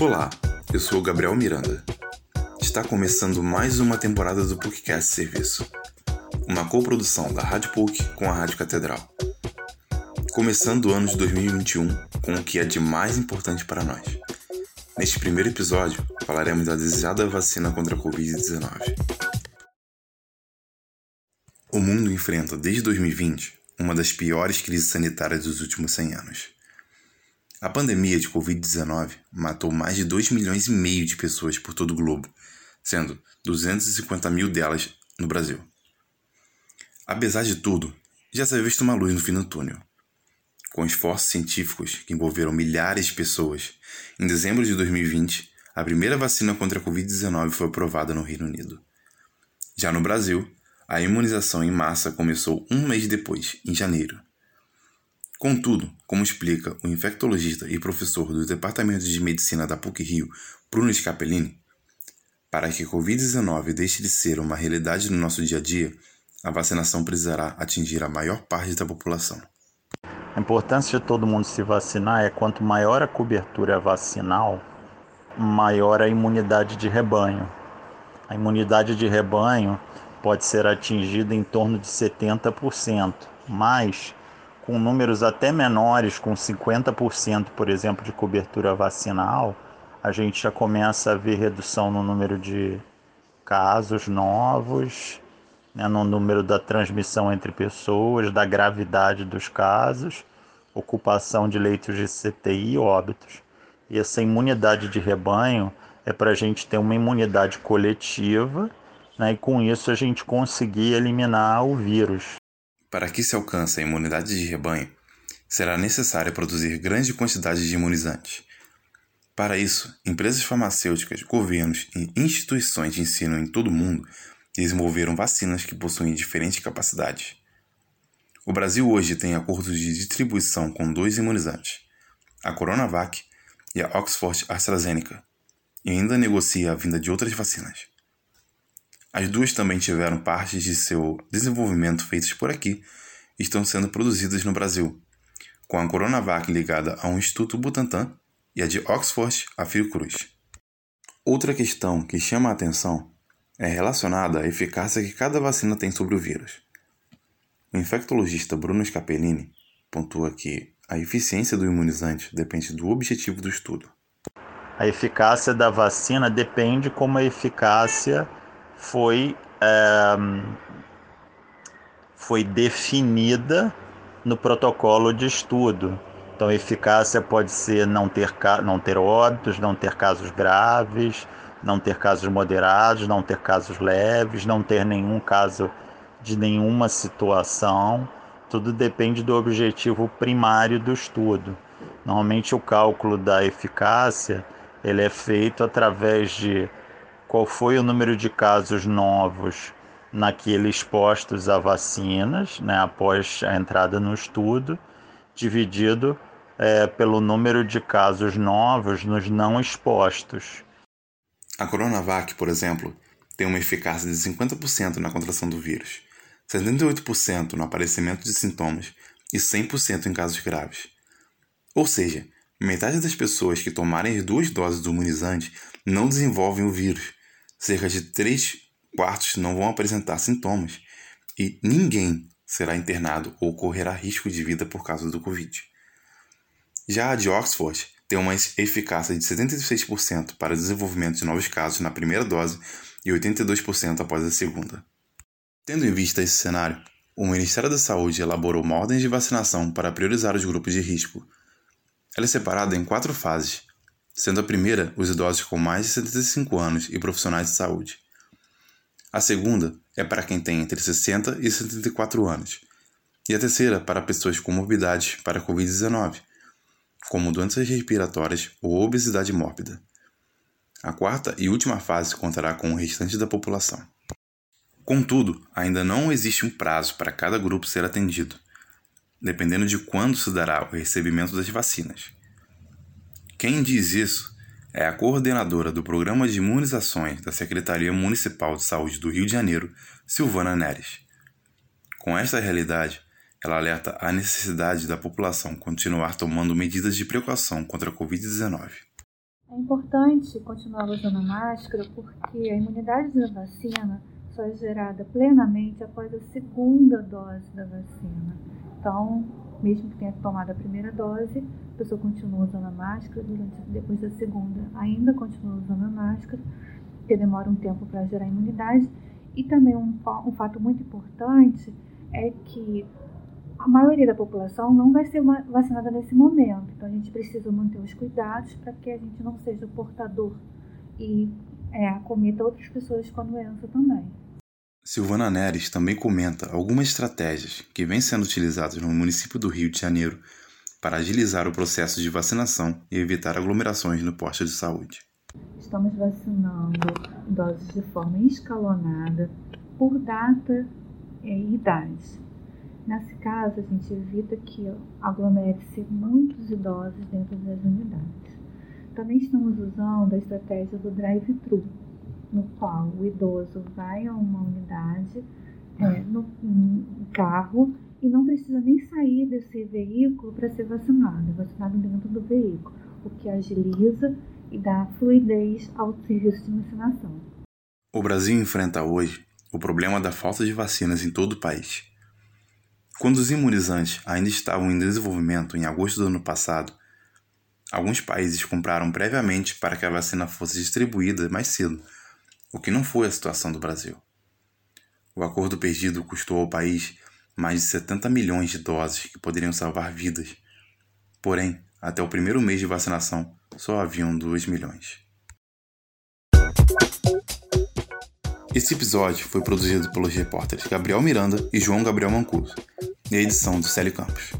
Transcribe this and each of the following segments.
Olá, eu sou o Gabriel Miranda. Está começando mais uma temporada do PUCcast Serviço, uma coprodução da Rádio PUC com a Rádio Catedral. Começando o ano de 2021 com o que é de mais importante para nós. Neste primeiro episódio, falaremos da desejada vacina contra a Covid-19. O mundo enfrenta desde 2020 uma das piores crises sanitárias dos últimos 100 anos. A pandemia de Covid-19 matou mais de 2 milhões e meio de pessoas por todo o globo, sendo 250 mil delas no Brasil. Apesar de tudo, já se havia visto uma luz no fim do túnel. Com esforços científicos que envolveram milhares de pessoas, em dezembro de 2020, a primeira vacina contra a Covid-19 foi aprovada no Reino Unido. Já no Brasil, a imunização em massa começou um mês depois, em janeiro. Contudo, como explica o infectologista e professor do Departamento de Medicina da PUC-Rio, Bruno Scapellini, para que a Covid-19 deixe de ser uma realidade no nosso dia a dia, a vacinação precisará atingir a maior parte da população. A importância de todo mundo se vacinar é quanto maior a cobertura vacinal, maior a imunidade de rebanho. A imunidade de rebanho pode ser atingida em torno de 70%, mas com números até menores, com 50%, por exemplo, de cobertura vacinal, a gente já começa a ver redução no número de casos novos, né, no número da transmissão entre pessoas, da gravidade dos casos, ocupação de leitos de CTI e óbitos. E essa imunidade de rebanho é para a gente ter uma imunidade coletiva né, e com isso a gente conseguir eliminar o vírus. Para que se alcance a imunidade de rebanho, será necessário produzir grande quantidade de imunizantes. Para isso, empresas farmacêuticas, governos e instituições de ensino em todo o mundo desenvolveram vacinas que possuem diferentes capacidades. O Brasil hoje tem acordos de distribuição com dois imunizantes, a Coronavac e a Oxford AstraZeneca, e ainda negocia a vinda de outras vacinas. As duas também tiveram partes de seu desenvolvimento feitas por aqui e estão sendo produzidas no Brasil, com a Coronavac ligada a um Instituto Butantan e a de Oxford a Fiocruz. Outra questão que chama a atenção é relacionada à eficácia que cada vacina tem sobre o vírus. O infectologista Bruno Scapellini pontua que a eficiência do imunizante depende do objetivo do estudo. A eficácia da vacina depende como a eficácia foi, é, foi definida no protocolo de estudo. Então, eficácia pode ser não ter, não ter óbitos, não ter casos graves, não ter casos moderados, não ter casos leves, não ter nenhum caso de nenhuma situação. Tudo depende do objetivo primário do estudo. Normalmente, o cálculo da eficácia ele é feito através de qual foi o número de casos novos naqueles postos a vacinas, né, após a entrada no estudo, dividido é, pelo número de casos novos nos não expostos. A Coronavac, por exemplo, tem uma eficácia de 50% na contração do vírus, 78% no aparecimento de sintomas e 100% em casos graves. Ou seja, metade das pessoas que tomarem as duas doses do imunizante não desenvolvem o vírus, cerca de 3 quartos não vão apresentar sintomas e ninguém será internado ou correrá risco de vida por causa do Covid. Já a de Oxford tem uma eficácia de 76% para desenvolvimento de novos casos na primeira dose e 82% após a segunda. Tendo em vista esse cenário, o Ministério da Saúde elaborou uma ordem de vacinação para priorizar os grupos de risco. Ela é separada em quatro fases, sendo a primeira os idosos com mais de 75 anos e profissionais de saúde. A segunda é para quem tem entre 60 e 74 anos. E a terceira para pessoas com morbidades para a Covid-19, como doenças respiratórias ou obesidade mórbida. A quarta e última fase contará com o restante da população. Contudo, ainda não existe um prazo para cada grupo ser atendido, dependendo de quando se dará o recebimento das vacinas. Quem diz isso é a coordenadora do Programa de Imunizações da Secretaria Municipal de Saúde do Rio de Janeiro, Silvana Neres. Com esta realidade, ela alerta a necessidade da população continuar tomando medidas de precaução contra a Covid-19. É importante continuar usando a máscara porque a imunidade da vacina só é gerada plenamente após a segunda dose da vacina. Então, mesmo que tenha tomado a primeira dose, a pessoa continua usando a máscara, durante, depois da segunda ainda continua usando a máscara, porque demora um tempo para gerar imunidade. E também um, um fato muito importante é que a maioria da população não vai ser vacinada nesse momento. Então a gente precisa manter os cuidados para que a gente não seja portador e é, acometa outras pessoas com a doença também. Silvana Neres também comenta algumas estratégias que vêm sendo utilizadas no município do Rio de Janeiro para agilizar o processo de vacinação e evitar aglomerações no posto de saúde. Estamos vacinando doses de forma escalonada por data e idade. Nesse caso, a gente evita que aglomere-se muitos idosos dentro das unidades. Também estamos usando a estratégia do drive-thru, no qual o idoso vai a uma unidade é, no, no carro e não precisa nem sair desse veículo para ser vacinado, é vacinado dentro do veículo, o que agiliza e dá fluidez ao serviço de vacinação. O Brasil enfrenta hoje o problema da falta de vacinas em todo o país. Quando os imunizantes ainda estavam em desenvolvimento em agosto do ano passado, alguns países compraram previamente para que a vacina fosse distribuída mais cedo, o que não foi a situação do Brasil. O acordo perdido custou ao país mais de 70 milhões de doses que poderiam salvar vidas. Porém, até o primeiro mês de vacinação, só haviam 2 milhões. Esse episódio foi produzido pelos repórteres Gabriel Miranda e João Gabriel Mancuso, e a edição do Célio Campos.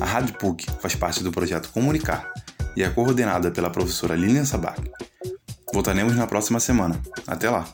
A Rádio PUC faz parte do projeto Comunicar e é coordenada pela professora Lilian Sabac. Voltaremos na próxima semana. Até lá!